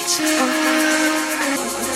to